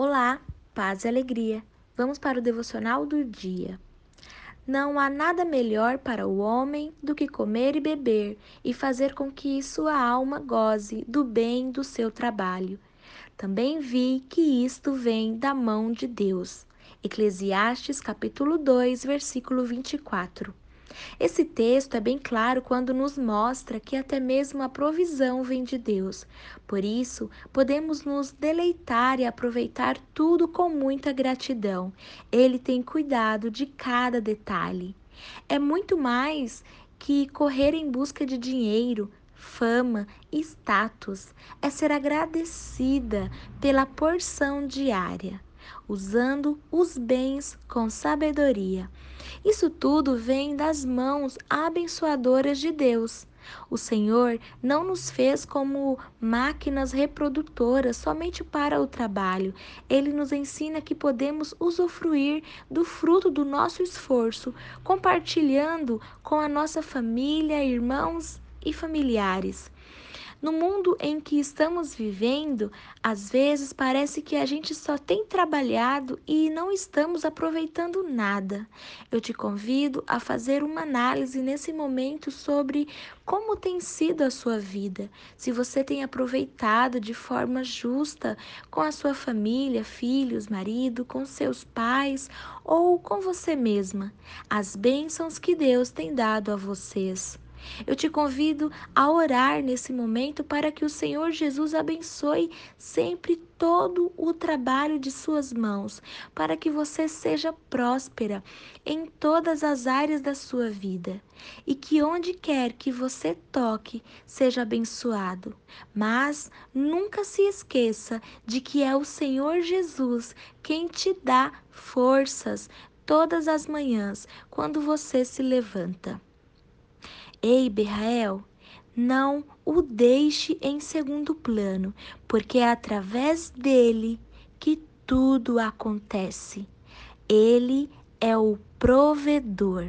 Olá, paz e alegria. Vamos para o devocional do dia. Não há nada melhor para o homem do que comer e beber e fazer com que sua alma goze do bem do seu trabalho. Também vi que isto vem da mão de Deus. Eclesiastes capítulo 2, versículo 24. Esse texto é bem claro quando nos mostra que até mesmo a provisão vem de Deus. Por isso, podemos nos deleitar e aproveitar tudo com muita gratidão. Ele tem cuidado de cada detalhe. É muito mais que correr em busca de dinheiro, fama e status. É ser agradecida pela porção diária usando os bens com sabedoria. Isso tudo vem das mãos abençoadoras de Deus. O Senhor não nos fez como máquinas reprodutoras somente para o trabalho. Ele nos ensina que podemos usufruir do fruto do nosso esforço, compartilhando com a nossa família, irmãos e familiares. No mundo em que estamos vivendo, às vezes parece que a gente só tem trabalhado e não estamos aproveitando nada. Eu te convido a fazer uma análise nesse momento sobre como tem sido a sua vida, se você tem aproveitado de forma justa com a sua família, filhos, marido, com seus pais ou com você mesma, as bênçãos que Deus tem dado a vocês. Eu te convido a orar nesse momento para que o Senhor Jesus abençoe sempre todo o trabalho de suas mãos, para que você seja próspera em todas as áreas da sua vida e que onde quer que você toque seja abençoado. Mas nunca se esqueça de que é o Senhor Jesus quem te dá forças todas as manhãs quando você se levanta. Ei, Berrael, não o deixe em segundo plano, porque é através dele que tudo acontece. Ele é o provedor.